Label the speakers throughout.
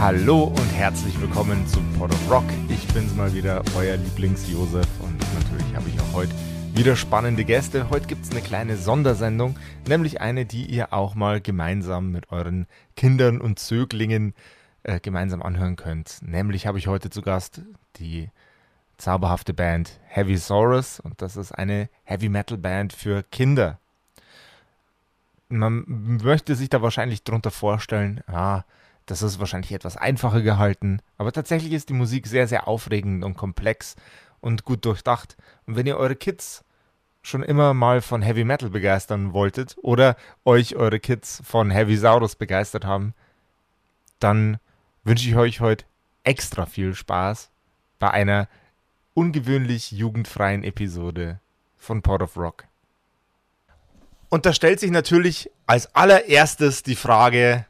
Speaker 1: Hallo und herzlich willkommen zu Pod of Rock. Ich bin's mal wieder, euer Lieblings-Josef und natürlich habe ich auch heute wieder spannende Gäste. Heute gibt's eine kleine Sondersendung, nämlich eine, die ihr auch mal gemeinsam mit euren Kindern und Zöglingen äh, gemeinsam anhören könnt. Nämlich habe ich heute zu Gast die zauberhafte Band Heavy Saurus und das ist eine Heavy Metal Band für Kinder. Man möchte sich da wahrscheinlich drunter vorstellen, ah, das ist wahrscheinlich etwas einfacher gehalten, aber tatsächlich ist die Musik sehr, sehr aufregend und komplex und gut durchdacht. Und wenn ihr eure Kids schon immer mal von Heavy Metal begeistern wolltet oder euch eure Kids von Heavy Saurus begeistert haben, dann wünsche ich euch heute extra viel Spaß bei einer ungewöhnlich jugendfreien Episode von Port of Rock. Und da stellt sich natürlich als allererstes die Frage,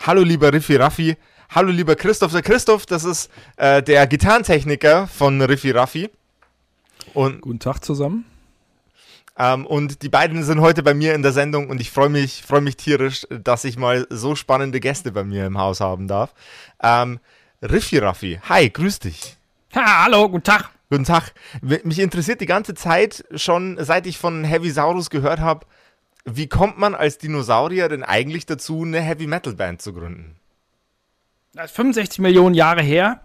Speaker 1: Hallo lieber Riffi Raffi. Hallo lieber Christoph. Der Christoph, das ist äh, der Gitarrentechniker von Riffi Raffi.
Speaker 2: Und, Guten Tag zusammen.
Speaker 1: Ähm, und die beiden sind heute bei mir in der Sendung und ich freue mich, freu mich tierisch, dass ich mal so spannende Gäste bei mir im Haus haben darf. Ähm, Riffi Raffi, hi, grüß dich.
Speaker 3: Ha, hallo, guten Tag.
Speaker 1: Guten Tag. Mich interessiert die ganze Zeit schon, seit ich von Heavy Saurus gehört habe, wie kommt man als Dinosaurier denn eigentlich dazu, eine Heavy Metal Band zu gründen?
Speaker 3: Das ist 65 Millionen Jahre her,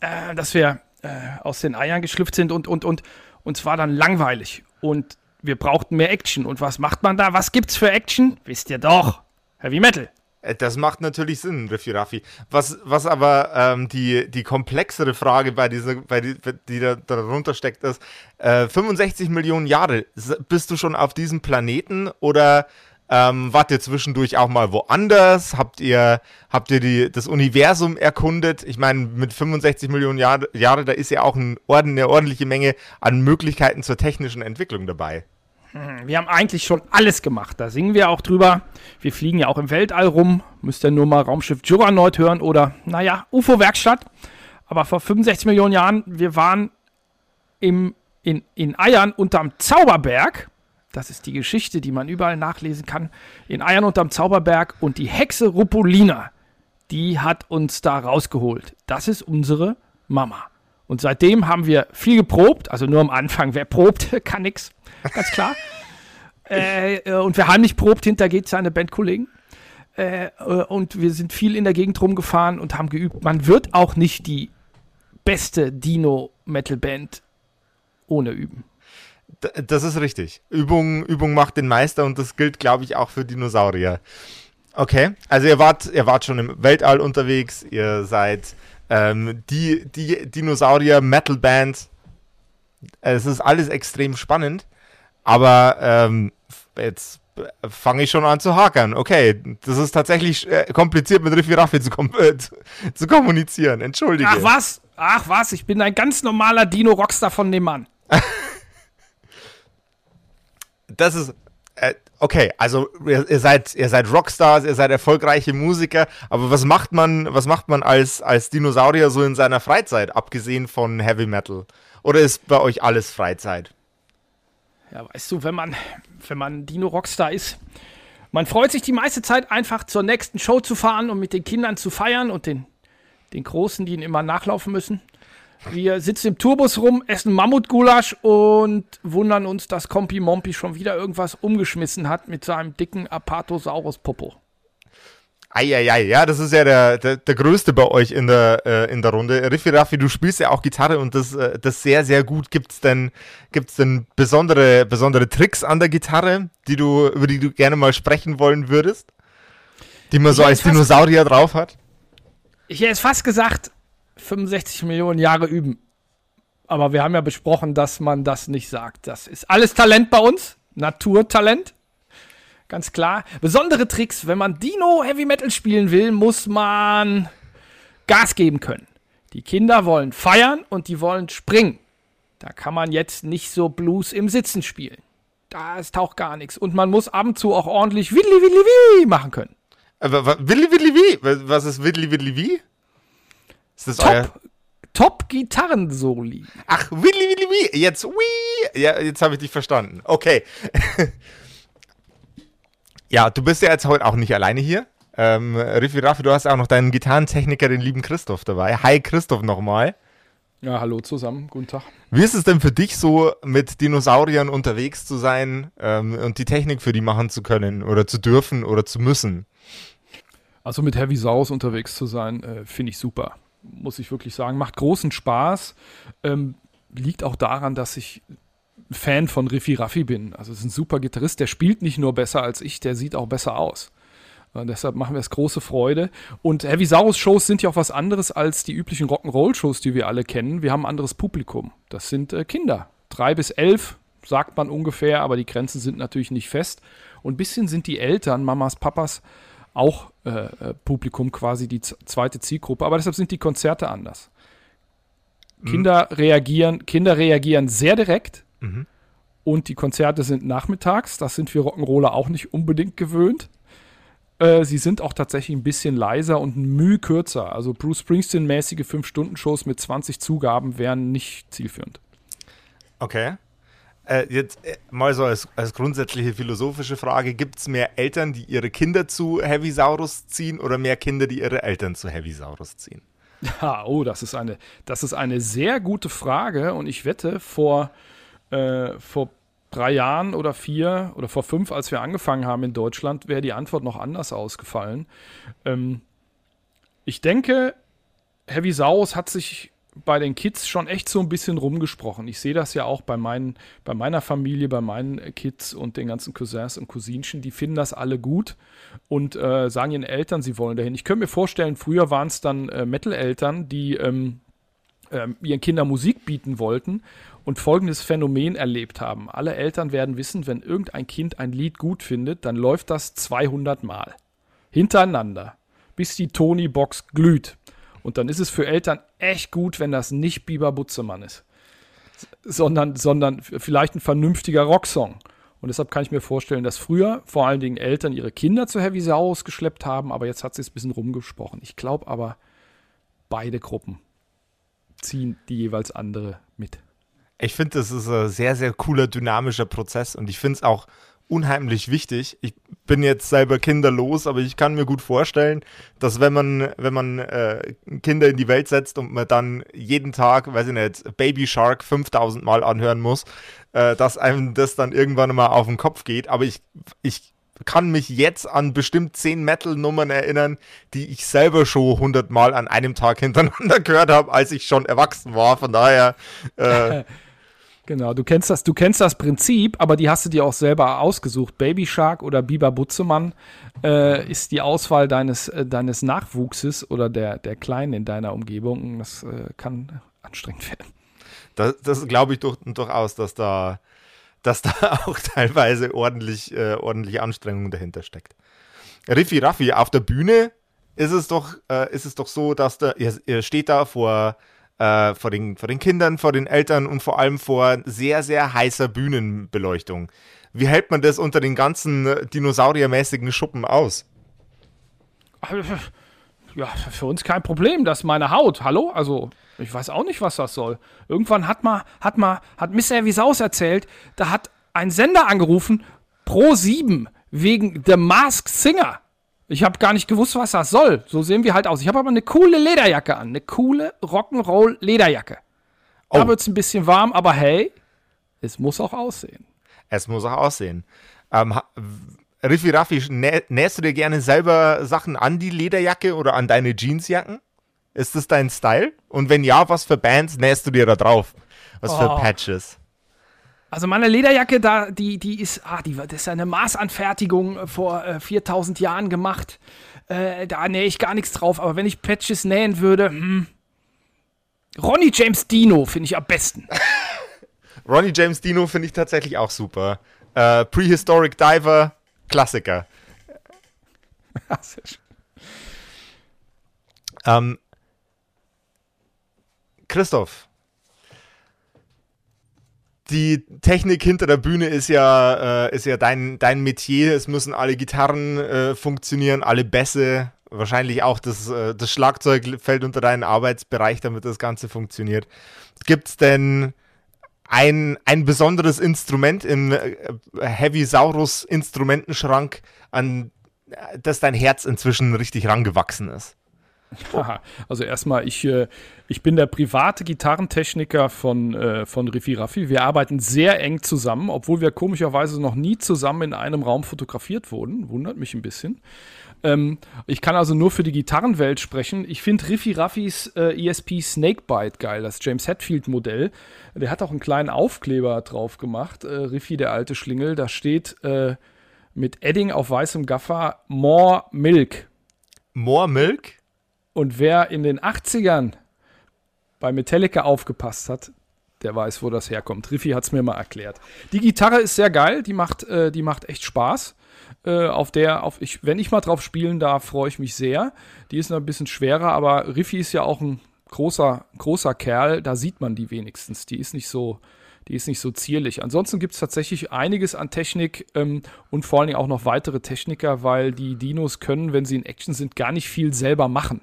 Speaker 3: äh, dass wir äh, aus den Eiern geschlüpft sind und, und, und uns war dann langweilig und wir brauchten mehr Action. Und was macht man da? Was gibt's für Action? Wisst ihr doch. Heavy Metal.
Speaker 1: Äh, das macht natürlich Sinn, Riffi Raffi. Was, was aber ähm, die, die komplexere Frage, bei dieser, bei die, die da darunter steckt, ist, äh, 65 Millionen Jahre, bist du schon auf diesem Planeten oder ähm, wart ihr zwischendurch auch mal woanders? Habt ihr, habt ihr die, das Universum erkundet? Ich meine, mit 65 Millionen Jahre, Jahre, da ist ja auch ein eine ordentliche Menge an Möglichkeiten zur technischen Entwicklung dabei.
Speaker 3: Hm, wir haben eigentlich schon alles gemacht. Da singen wir auch drüber. Wir fliegen ja auch im Weltall rum. Müsst ihr nur mal Raumschiff Juggernaut hören oder, naja, UFO-Werkstatt. Aber vor 65 Millionen Jahren, wir waren im, in, in Eiern unterm Zauberberg. Das ist die Geschichte, die man überall nachlesen kann. In Eiern unterm Zauberberg. Und die Hexe Rupolina, die hat uns da rausgeholt. Das ist unsere Mama. Und seitdem haben wir viel geprobt. Also nur am Anfang. Wer probt, kann nichts ganz klar. äh, äh, und wer heimlich probt, hinter geht seine Bandkollegen. Äh, äh, und wir sind viel in der Gegend rumgefahren und haben geübt. Man wird auch nicht die beste Dino-Metal-Band ohne Üben.
Speaker 1: Das ist richtig. Übung, Übung macht den Meister und das gilt, glaube ich, auch für Dinosaurier. Okay, also ihr wart, ihr wart schon im Weltall unterwegs, ihr seid ähm, die, die Dinosaurier-Metal-Band. Es ist alles extrem spannend. Aber ähm, jetzt fange ich schon an zu hakern. Okay, das ist tatsächlich äh, kompliziert mit Riffi Raffi zu, kom äh, zu, kommunizieren. Entschuldige.
Speaker 3: Ach was? Ach was? Ich bin ein ganz normaler Dino-Rockstar von dem Mann.
Speaker 1: das ist. Äh, okay, also ihr, ihr, seid, ihr seid Rockstars, ihr seid erfolgreiche Musiker, aber was macht man, was macht man als, als Dinosaurier so in seiner Freizeit, abgesehen von Heavy Metal? Oder ist bei euch alles Freizeit?
Speaker 3: Ja, weißt du, wenn man, wenn man Dino-Rockstar ist, man freut sich die meiste Zeit einfach zur nächsten Show zu fahren und mit den Kindern zu feiern und den, den Großen, die ihnen immer nachlaufen müssen. Wir sitzen im Tourbus rum, essen Mammutgulasch und wundern uns, dass Kompi Mompi schon wieder irgendwas umgeschmissen hat mit seinem dicken Apatosaurus-Popo.
Speaker 1: Eieiei, ja, das ist ja der, der, der größte bei euch in der, äh, in der Runde. Riffi Raffi, du spielst ja auch Gitarre und das, äh, das sehr, sehr gut. Gibt's denn, gibt's denn besondere, besondere Tricks an der Gitarre, die du, über die du gerne mal sprechen wollen würdest? Die man so als Dinosaurier drauf hat?
Speaker 3: Ich hätte jetzt fast gesagt, 65 Millionen Jahre üben. Aber wir haben ja besprochen, dass man das nicht sagt. Das ist alles Talent bei uns. Naturtalent.
Speaker 4: ganz klar. Besondere Tricks, wenn man Dino Heavy Metal spielen will, muss man Gas geben können. Die Kinder wollen feiern und die wollen springen. Da kann man jetzt nicht so Blues im Sitzen spielen. Da taucht gar nichts. Und man muss ab und zu auch ordentlich Willi Willi Willi machen können.
Speaker 1: Aber, Willi Willi Wie? Was ist Willi Willi Wie?
Speaker 4: Ist das Top, euer Top Gitarrensoli.
Speaker 1: Ach, Willi Willi Wie. Jetzt Wii. Ja, jetzt habe ich dich verstanden. Okay. ja, du bist ja jetzt heute auch nicht alleine hier. Ähm, Riffi Raffi, du hast auch noch deinen Gitarrentechniker, den lieben Christoph dabei. Hi Christoph nochmal.
Speaker 3: Ja, hallo zusammen, guten Tag.
Speaker 1: Wie ist es denn für dich so, mit Dinosauriern unterwegs zu sein ähm, und die Technik für die machen zu können oder zu dürfen oder zu müssen?
Speaker 3: Also mit Heavy Saus unterwegs zu sein, äh, finde ich super. Muss ich wirklich sagen. Macht großen Spaß. Ähm, liegt auch daran, dass ich Fan von Riffi Raffi bin. Also es ist ein super Gitarrist, der spielt nicht nur besser als ich, der sieht auch besser aus. Äh, deshalb machen wir es große Freude. Und Heavy Saurus Shows sind ja auch was anderes als die üblichen Rock'n'Roll-Shows, die wir alle kennen. Wir haben ein anderes Publikum. Das sind äh, Kinder. Drei bis elf, sagt man ungefähr, aber die Grenzen sind natürlich nicht fest. Und ein bisschen sind die Eltern, Mamas, Papas, auch äh, äh Publikum, quasi die zweite Zielgruppe. Aber deshalb sind die Konzerte anders. Mhm. Kinder reagieren, Kinder reagieren sehr direkt. Mhm. Und die Konzerte sind nachmittags. Das sind wir Rock'n'Roller auch nicht unbedingt gewöhnt. Äh, sie sind auch tatsächlich ein bisschen leiser und müh kürzer. Also Bruce Springsteen-mäßige 5-Stunden-Shows mit 20 Zugaben wären nicht zielführend.
Speaker 1: Okay. Äh, jetzt äh, mal so als, als grundsätzliche philosophische Frage: Gibt es mehr Eltern, die ihre Kinder zu Heavy Saurus ziehen oder mehr Kinder, die ihre Eltern zu Heavy Saurus ziehen?
Speaker 3: Ja, oh, das ist eine, das ist eine sehr gute Frage und ich wette, vor, äh, vor drei Jahren oder vier oder vor fünf, als wir angefangen haben in Deutschland, wäre die Antwort noch anders ausgefallen. Ähm, ich denke, Heavy Saurus hat sich bei den Kids schon echt so ein bisschen rumgesprochen. Ich sehe das ja auch bei, meinen, bei meiner Familie, bei meinen Kids und den ganzen Cousins und Cousinchen. Die finden das alle gut und äh, sagen ihren Eltern, sie wollen dahin. Ich könnte mir vorstellen, früher waren es dann äh, Metal-Eltern, die ähm, äh, ihren Kindern Musik bieten wollten und folgendes Phänomen erlebt haben. Alle Eltern werden wissen, wenn irgendein Kind ein Lied gut findet, dann läuft das 200 Mal. Hintereinander. Bis die Tony-Box glüht. Und dann ist es für Eltern echt gut, wenn das nicht Biber Butzemann ist. Sondern, sondern vielleicht ein vernünftiger Rocksong. Und deshalb kann ich mir vorstellen, dass früher vor allen Dingen Eltern ihre Kinder zu Heavy Saurus geschleppt haben, aber jetzt hat sie es ein bisschen rumgesprochen. Ich glaube aber, beide Gruppen ziehen die jeweils andere mit.
Speaker 1: Ich finde, das ist ein sehr, sehr cooler, dynamischer Prozess und ich finde es auch unheimlich wichtig. Ich bin jetzt selber kinderlos, aber ich kann mir gut vorstellen, dass wenn man, wenn man äh, Kinder in die Welt setzt und man dann jeden Tag, weiß ich nicht, Baby Shark 5000 Mal anhören muss, äh, dass einem das dann irgendwann mal auf den Kopf geht. Aber ich, ich kann mich jetzt an bestimmt zehn Metal-Nummern erinnern, die ich selber schon hundertmal an einem Tag hintereinander gehört habe, als ich schon erwachsen war. Von daher. Äh,
Speaker 4: Genau, du kennst das, du kennst das Prinzip, aber die hast du dir auch selber ausgesucht. Baby Shark oder Biber Butzemann äh, ist die Auswahl deines, äh, deines Nachwuchses oder der, der Kleinen in deiner Umgebung. Das äh, kann anstrengend werden.
Speaker 1: Das, das glaube ich durch, durchaus, dass da, dass da auch teilweise ordentlich, äh, ordentliche Anstrengung dahinter steckt. Riffi Raffi, auf der Bühne ist es doch, äh, ist es doch so, dass da, ihr, ihr steht da vor äh, vor, den, vor den Kindern, vor den Eltern und vor allem vor sehr, sehr heißer Bühnenbeleuchtung. Wie hält man das unter den ganzen äh, dinosauriermäßigen Schuppen aus?
Speaker 4: Ja, für uns kein Problem, das ist meine Haut. Hallo? Also, ich weiß auch nicht, was das soll. Irgendwann hat mal, hat mal, hat Mr. Wiesaus erzählt, da hat ein Sender angerufen, Pro 7, wegen The Masked Singer. Ich habe gar nicht gewusst, was das soll. So sehen wir halt aus. Ich habe aber eine coole Lederjacke an. Eine coole Rock'n'Roll Lederjacke. Da oh. wird es ein bisschen warm, aber hey, es muss auch aussehen.
Speaker 1: Es muss auch aussehen. Ähm, Riffi Raffi, nä nähst du dir gerne selber Sachen an die Lederjacke oder an deine Jeansjacken? Ist das dein Style? Und wenn ja, was für Bands nähst du dir da drauf? Was oh. für Patches?
Speaker 4: Also meine Lederjacke, da, die, die ist, ah, die, das ist eine Maßanfertigung vor äh, 4000 Jahren gemacht. Äh, da nähe ich gar nichts drauf. Aber wenn ich Patches nähen würde, hm, Ronnie James Dino finde ich am besten.
Speaker 1: Ronnie James Dino finde ich tatsächlich auch super. Äh, Prehistoric Diver Klassiker. Ähm, Christoph, die Technik hinter der Bühne ist ja, äh, ist ja dein, dein Metier. Es müssen alle Gitarren äh, funktionieren, alle Bässe. Wahrscheinlich auch das, äh, das Schlagzeug fällt unter deinen Arbeitsbereich, damit das Ganze funktioniert. Gibt es denn ein, ein besonderes Instrument im äh, Heavy Saurus Instrumentenschrank, an das dein Herz inzwischen richtig rangewachsen ist?
Speaker 3: Haha. Also erstmal, ich, äh, ich bin der private Gitarrentechniker von, äh, von Riffi Raffi. Wir arbeiten sehr eng zusammen, obwohl wir komischerweise noch nie zusammen in einem Raum fotografiert wurden. Wundert mich ein bisschen. Ähm, ich kann also nur für die Gitarrenwelt sprechen. Ich finde Riffi Raffis äh, ESP Snakebite geil, das James Hetfield Modell. Der hat auch einen kleinen Aufkleber drauf gemacht. Äh, Riffi, der alte Schlingel. Da steht äh, mit Edding auf weißem Gaffer More Milk.
Speaker 1: More Milk?
Speaker 3: Und wer in den 80ern bei Metallica aufgepasst hat, der weiß, wo das herkommt. Riffi hat es mir mal erklärt. Die Gitarre ist sehr geil, die macht, äh, die macht echt Spaß. Äh, auf der, auf ich, wenn ich mal drauf spielen darf, freue ich mich sehr. Die ist noch ein bisschen schwerer, aber Riffi ist ja auch ein großer, großer Kerl, da sieht man die wenigstens. Die ist nicht so, die ist nicht so zierlich. Ansonsten gibt es tatsächlich einiges an Technik ähm, und vor allen Dingen auch noch weitere Techniker, weil die Dinos können, wenn sie in Action sind, gar nicht viel selber machen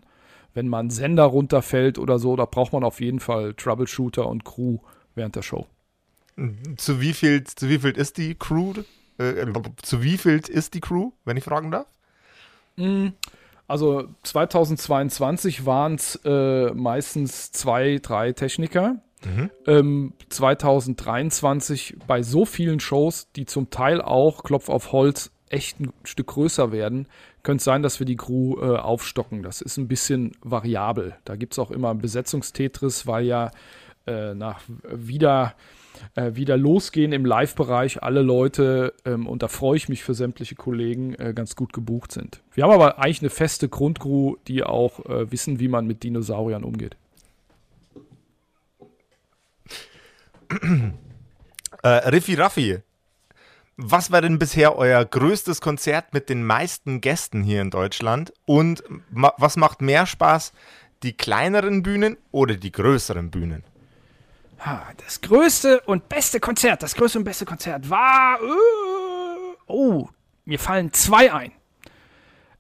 Speaker 3: wenn mal ein Sender runterfällt oder so, da braucht man auf jeden Fall Troubleshooter und Crew während der Show.
Speaker 1: Zu wie viel, zu wie viel ist die Crew? Äh, zu wie viel ist die Crew, wenn ich fragen darf?
Speaker 3: Hm, also 2022 waren es äh, meistens zwei, drei Techniker. Mhm. Ähm, 2023 bei so vielen Shows, die zum Teil auch Klopf auf Holz echt ein Stück größer werden, könnte es sein, dass wir die Crew äh, aufstocken. Das ist ein bisschen variabel. Da gibt es auch immer Besetzungstetris, weil ja äh, nach wieder, äh, wieder losgehen im Live-Bereich alle Leute, ähm, und da freue ich mich für sämtliche Kollegen, äh, ganz gut gebucht sind. Wir haben aber eigentlich eine feste Grundcrew, die auch äh, wissen, wie man mit Dinosauriern umgeht.
Speaker 1: Äh, Riffi Raffi, was war denn bisher euer größtes Konzert mit den meisten Gästen hier in Deutschland? Und ma was macht mehr Spaß, die kleineren Bühnen oder die größeren Bühnen?
Speaker 4: Das größte und beste Konzert, das größte und beste Konzert war. Uh, oh, mir fallen zwei ein.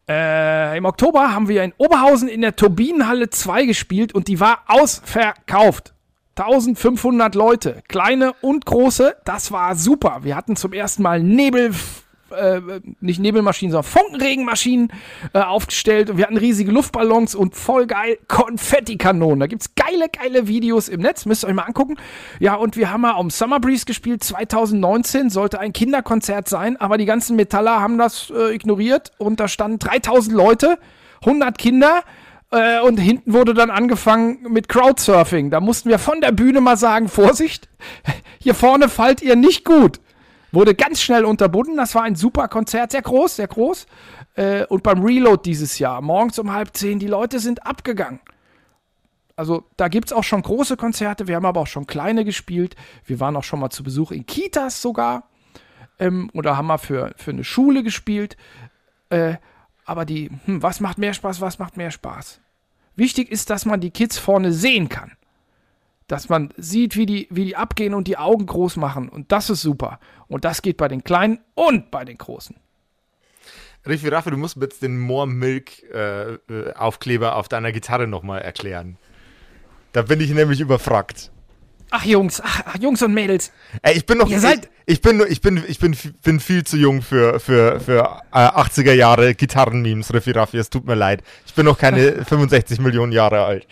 Speaker 4: Äh, Im Oktober haben wir in Oberhausen in der Turbinenhalle 2 gespielt und die war ausverkauft. 1500 Leute, kleine und große, das war super. Wir hatten zum ersten Mal Nebel, äh, nicht Nebelmaschinen, sondern Funkenregenmaschinen äh, aufgestellt und wir hatten riesige Luftballons und voll geil Konfettikanonen. Da gibt's geile, geile Videos im Netz, müsst ihr euch mal angucken. Ja, und wir haben mal am Summer Breeze gespielt, 2019, sollte ein Kinderkonzert sein, aber die ganzen Metaller haben das äh, ignoriert und da standen 3000 Leute, 100 Kinder, äh, und hinten wurde dann angefangen mit Crowdsurfing. Da mussten wir von der Bühne mal sagen, Vorsicht, hier vorne fallt ihr nicht gut. Wurde ganz schnell unterbunden. Das war ein super Konzert, sehr groß, sehr groß. Äh, und beim Reload dieses Jahr, morgens um halb zehn, die Leute sind abgegangen. Also da gibt es auch schon große Konzerte, wir haben aber auch schon kleine gespielt. Wir waren auch schon mal zu Besuch in Kitas sogar. Ähm, oder haben wir für, für eine Schule gespielt. Äh, aber die, hm, was macht mehr Spaß, was macht mehr Spaß? Wichtig ist, dass man die Kids vorne sehen kann. Dass man sieht, wie die, wie die abgehen und die Augen groß machen. Und das ist super. Und das geht bei den Kleinen und bei den Großen.
Speaker 1: Riffi Raffi, du musst jetzt den More Milk äh, äh Aufkleber auf deiner Gitarre nochmal erklären. Da bin ich nämlich überfragt.
Speaker 4: Ach Jungs, ach, Jungs und Mädels.
Speaker 1: Ey, ich bin noch.
Speaker 4: Ihr seid
Speaker 1: ich, ich bin ich bin ich bin bin viel zu jung für für für äh, 80er Jahre Gitarrenmemes, Riffi Raffi. Es tut mir leid. Ich bin noch keine 65 Millionen Jahre alt.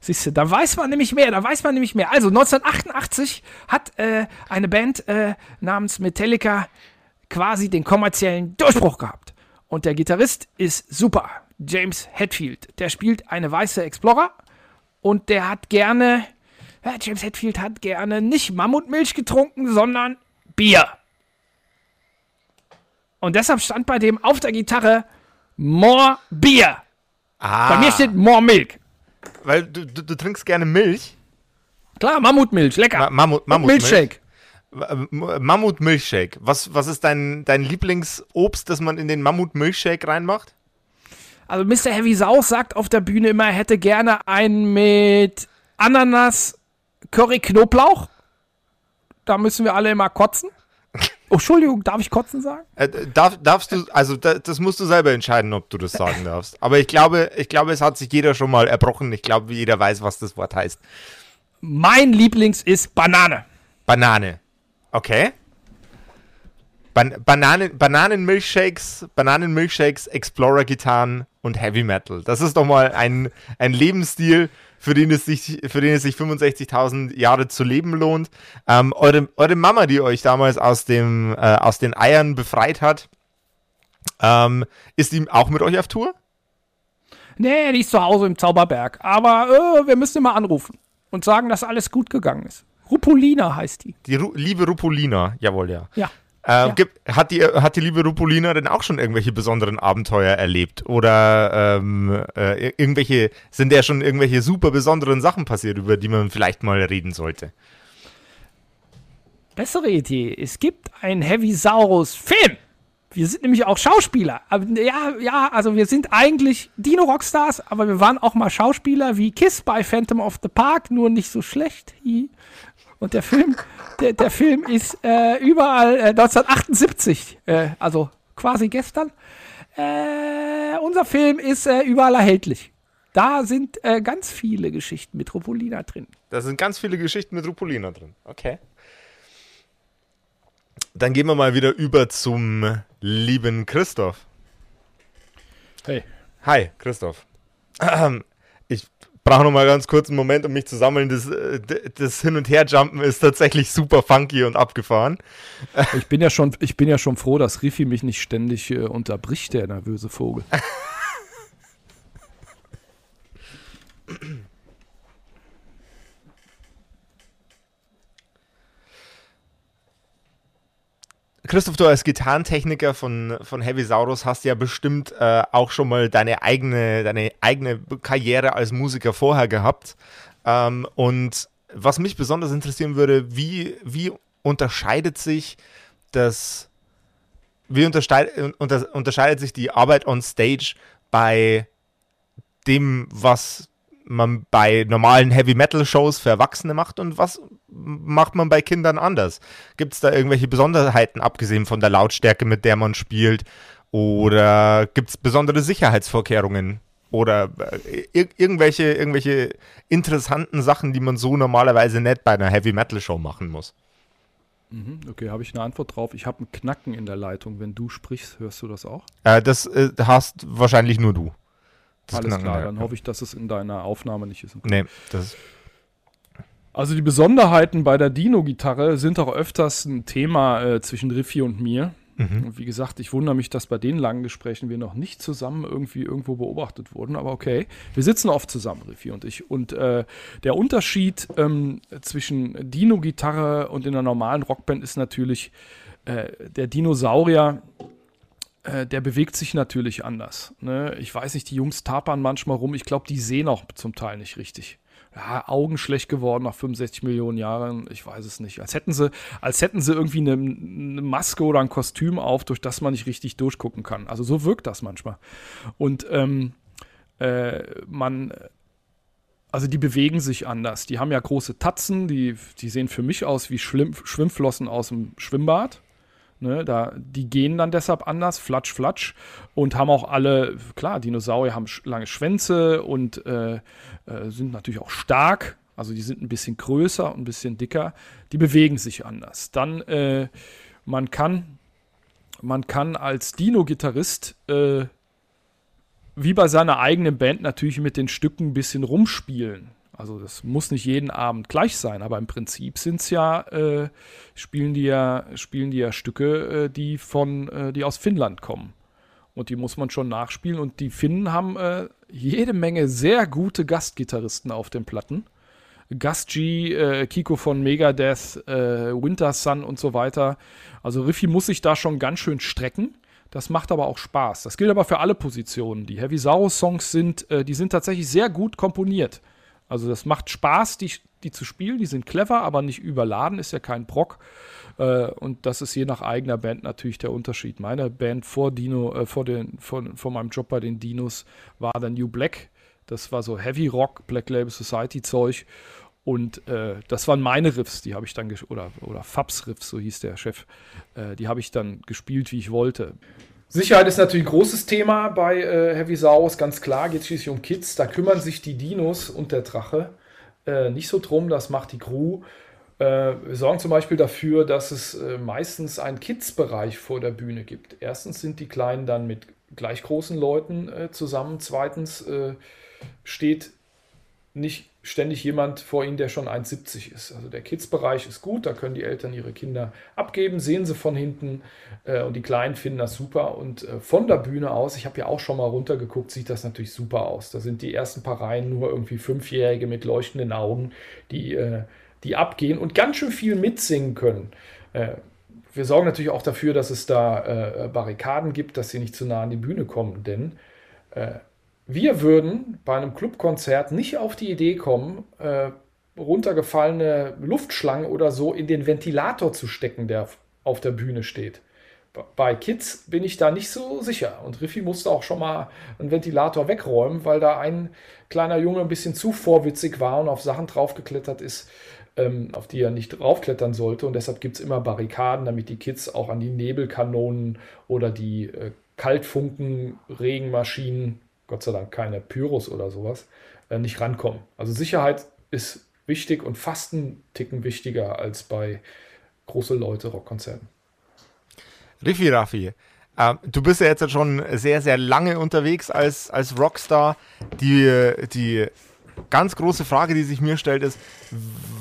Speaker 4: Siehst du, da weiß man nämlich mehr, da weiß man nämlich mehr. Also 1988 hat äh, eine Band äh, namens Metallica quasi den kommerziellen Durchbruch gehabt. Und der Gitarrist ist super. James Hetfield. Der spielt eine weiße Explorer und der hat gerne ja, James Hetfield hat gerne nicht Mammutmilch getrunken, sondern Bier. Und deshalb stand bei dem auf der Gitarre More Bier. Ah. Bei mir steht More Milk.
Speaker 1: Weil du, du, du trinkst gerne Milch?
Speaker 4: Klar, Mammutmilch, lecker. Ma
Speaker 1: Mammut, Mammutmilch.
Speaker 4: Milchshake.
Speaker 1: Mammut-Milchshake. Was, was ist dein, dein Lieblingsobst, das man in den Mammut-Milchshake reinmacht?
Speaker 4: Also Mr. Heavy Sau sagt auf der Bühne immer, er hätte gerne einen mit Ananas, Curry, Knoblauch. Da müssen wir alle immer kotzen. Oh, Entschuldigung, darf ich kotzen sagen?
Speaker 1: Äh, darf, darfst du, also da, das musst du selber entscheiden, ob du das sagen darfst. Aber ich glaube, ich glaube, es hat sich jeder schon mal erbrochen. Ich glaube, jeder weiß, was das Wort heißt.
Speaker 4: Mein Lieblings ist Banane.
Speaker 1: Banane. Okay. Ban Bananen, Bananenmilchshakes, Bananenmilchshakes, Explorer-Gitarren und Heavy Metal. Das ist doch mal ein, ein Lebensstil, für den es sich, für den es sich 65.000 Jahre zu leben lohnt. Ähm, eure, eure Mama, die euch damals aus, dem, äh, aus den Eiern befreit hat, ähm, ist die auch mit euch auf Tour?
Speaker 4: Nee, die ist zu Hause im Zauberberg. Aber äh, wir müssen immer anrufen und sagen, dass alles gut gegangen ist. Rupolina heißt die.
Speaker 1: Die Ru liebe Rupolina, jawohl, ja.
Speaker 4: Ja.
Speaker 1: Äh, ja. Gibt, hat, die, hat die liebe Rupolina denn auch schon irgendwelche besonderen Abenteuer erlebt? Oder ähm, äh, irgendwelche, sind ja schon irgendwelche super besonderen Sachen passiert, über die man vielleicht mal reden sollte?
Speaker 4: Bessere Idee. Es gibt einen Heavy Saurus Film. Wir sind nämlich auch Schauspieler. Ja, ja, also wir sind eigentlich Dino-Rockstars, aber wir waren auch mal Schauspieler wie Kiss bei Phantom of the Park, nur nicht so schlecht. Und der Film, der, der Film ist äh, überall äh, 1978, äh, also quasi gestern. Äh, unser Film ist äh, überall erhältlich. Da sind äh, ganz viele Geschichten mit Rupolina drin.
Speaker 1: Da sind ganz viele Geschichten mit Rupolina drin. Okay. Dann gehen wir mal wieder über zum lieben Christoph.
Speaker 3: Hey.
Speaker 1: Hi, Christoph. Ich brauche noch mal ganz kurz einen Moment, um mich zu sammeln. Das, äh, das Hin- und Her-Jumpen ist tatsächlich super funky und abgefahren.
Speaker 3: Ich bin ja schon, ich bin ja schon froh, dass Riffy mich nicht ständig äh, unterbricht, der nervöse Vogel.
Speaker 1: Christoph, du als Gitarrentechniker von, von Heavy Saurus hast ja bestimmt äh, auch schon mal deine eigene, deine eigene Karriere als Musiker vorher gehabt. Ähm, und was mich besonders interessieren würde, wie, wie unterscheidet sich das, wie unterscheidet, unter, unterscheidet sich die Arbeit on Stage bei dem, was man bei normalen Heavy Metal Shows für Erwachsene macht und was macht man bei Kindern anders? Gibt es da irgendwelche Besonderheiten, abgesehen von der Lautstärke, mit der man spielt? Oder gibt es besondere Sicherheitsvorkehrungen? Oder äh, ir irgendwelche, irgendwelche interessanten Sachen, die man so normalerweise nicht bei einer Heavy Metal Show machen muss?
Speaker 3: Mhm, okay, habe ich eine Antwort drauf. Ich habe ein Knacken in der Leitung. Wenn du sprichst, hörst du das auch?
Speaker 1: Äh, das äh, hast wahrscheinlich nur du.
Speaker 3: Alles Knacken, klar, dann ja. hoffe ich, dass es in deiner Aufnahme nicht ist.
Speaker 1: Nee, das
Speaker 3: also die Besonderheiten bei der Dino-Gitarre sind auch öfters ein Thema äh, zwischen Riffi und mir. Mhm. Und wie gesagt, ich wundere mich, dass bei den langen Gesprächen wir noch nicht zusammen irgendwie irgendwo beobachtet wurden. Aber okay, wir sitzen oft zusammen, Riffi und ich. Und äh, der Unterschied ähm, zwischen Dino-Gitarre und in einer normalen Rockband ist natürlich, äh, der Dinosaurier äh, der bewegt sich natürlich anders. Ne? Ich weiß nicht, die Jungs tapern manchmal rum. Ich glaube, die sehen auch zum Teil nicht richtig. Ja, Augen schlecht geworden nach 65 Millionen Jahren. Ich weiß es nicht. Als hätten sie, als hätten sie irgendwie eine, eine Maske oder ein Kostüm auf, durch das man nicht richtig durchgucken kann. Also so wirkt das manchmal. Und ähm, äh, man also die bewegen sich anders. Die haben ja große Tatzen, die, die sehen für mich aus wie Schwimm Schwimmflossen aus dem Schwimmbad. Ne, da, die gehen dann deshalb anders, flatsch, flatsch, und haben auch alle, klar, Dinosaurier haben lange Schwänze und äh, äh, sind natürlich auch stark, also die sind ein bisschen größer und ein bisschen dicker, die bewegen sich anders. Dann, äh, man kann, man kann als Dino-Gitarrist äh, wie bei seiner eigenen Band natürlich mit den Stücken ein bisschen rumspielen. Also das muss nicht jeden Abend gleich sein, aber im Prinzip sind es ja, äh, spielen die ja, spielen die ja Stücke, äh, die von, äh, die aus Finnland kommen. Und die muss man schon nachspielen. Und die Finnen haben äh, jede Menge sehr gute Gastgitarristen auf den Platten. Gast G, äh, Kiko von Megadeth, äh, Winter Sun und so weiter. Also Riffy muss sich da schon ganz schön strecken. Das macht aber auch Spaß. Das gilt aber für alle Positionen. Die Heavy Saurus Songs sind, die sind tatsächlich sehr gut komponiert. Also das macht Spaß, die, die zu spielen. Die sind clever, aber nicht überladen, ist ja kein Brock. Äh, und das ist je nach eigener Band natürlich der Unterschied. Meine Band vor Dino, äh, vor, den, vor, vor meinem Job bei den Dinos war der New Black. Das war so Heavy Rock, Black Label Society Zeug. Und äh, das waren meine Riffs, die habe ich dann oder oder Fabs Riffs, so hieß der Chef. Äh, die habe ich dann gespielt, wie ich wollte. Sicherheit ist natürlich ein großes Thema bei äh, Heavy Saurus, ganz klar, geht schließlich um Kids. Da kümmern sich die Dinos und der Drache äh, nicht so drum, das macht die Crew. Äh, wir sorgen zum Beispiel dafür, dass es äh, meistens einen Kids-Bereich vor der Bühne gibt. Erstens sind die Kleinen dann mit gleich großen Leuten äh, zusammen. Zweitens äh, steht nicht ständig jemand vor ihnen, der schon 1,70 ist. Also der Kids-Bereich ist gut, da können die Eltern ihre Kinder abgeben, sehen sie von hinten äh, und die Kleinen finden das super. Und äh, von der Bühne aus, ich habe ja auch schon mal runtergeguckt, sieht das natürlich super aus. Da sind die ersten paar Reihen nur irgendwie Fünfjährige mit leuchtenden Augen, die, äh, die abgehen und ganz schön viel mitsingen können. Äh, wir sorgen natürlich auch dafür, dass es da äh, Barrikaden gibt, dass sie nicht zu nah an die Bühne kommen, denn äh, wir würden bei einem Clubkonzert nicht auf die Idee kommen, äh, runtergefallene Luftschlangen oder so in den Ventilator zu stecken, der auf der Bühne steht. Bei Kids bin ich da nicht so sicher. Und Riffy musste auch schon mal einen Ventilator wegräumen, weil da ein kleiner Junge ein bisschen zu vorwitzig war und auf Sachen draufgeklettert ist, ähm, auf die er nicht draufklettern sollte. Und deshalb gibt es immer Barrikaden, damit die Kids auch an die Nebelkanonen oder die äh, Kaltfunken, Regenmaschinen Gott sei Dank keine Pyros oder sowas, äh, nicht rankommen. Also Sicherheit ist wichtig und fast ein Ticken wichtiger als bei große Leute Rockkonzerten.
Speaker 1: Riffi Raffi, äh, du bist ja jetzt schon sehr, sehr lange unterwegs als, als Rockstar. Die, die ganz große Frage, die sich mir stellt, ist,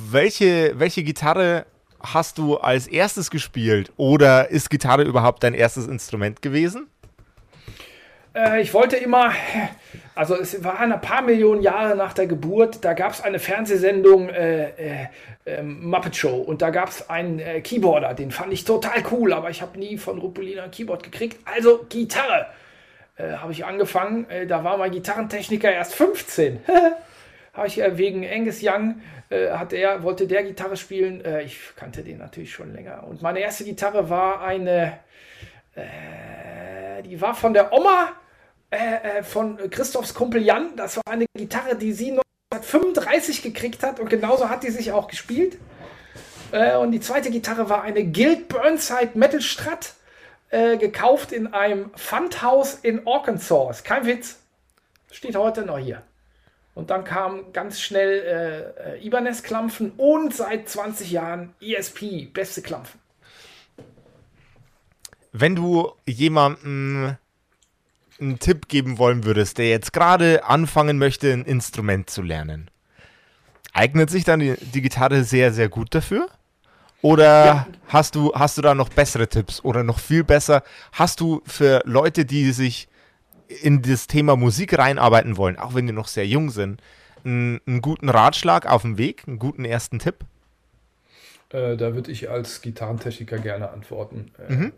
Speaker 1: welche, welche Gitarre hast du als erstes gespielt oder ist Gitarre überhaupt dein erstes Instrument gewesen?
Speaker 4: Äh, ich wollte immer, also es war ein paar Millionen Jahre nach der Geburt, da gab es eine Fernsehsendung äh, äh, ähm, Muppet Show und da gab es einen äh, Keyboarder, den fand ich total cool, aber ich habe nie von Rupolina ein Keyboard gekriegt. Also Gitarre äh, habe ich angefangen, äh, da war mein Gitarrentechniker erst 15. habe ich wegen Angus Young hat er, wollte der Gitarre spielen. ich kannte den natürlich schon länger. Und meine erste Gitarre war eine äh, die war von der Oma äh, äh, von Christophs Kumpel Jan. Das war eine Gitarre, die sie 1935 gekriegt hat und genauso hat die sich auch gespielt. Äh, und die zweite Gitarre war eine Guild Burnside Metal Strat, äh, gekauft in einem Pfandhaus in Arkansas. Kein Witz. Steht heute noch hier. Und dann kam ganz schnell äh, Ibanez-Klampfen und seit 20 Jahren ESP, beste Klampfen
Speaker 1: wenn du jemandem einen Tipp geben wollen würdest, der jetzt gerade anfangen möchte, ein Instrument zu lernen, eignet sich dann die, die Gitarre sehr, sehr gut dafür? Oder ja. hast, du, hast du da noch bessere Tipps oder noch viel besser? Hast du für Leute, die sich in das Thema Musik reinarbeiten wollen, auch wenn die noch sehr jung sind, einen, einen guten Ratschlag auf dem Weg, einen guten ersten Tipp?
Speaker 3: Äh, da würde ich als Gitarrentechniker gerne antworten. Äh, mhm.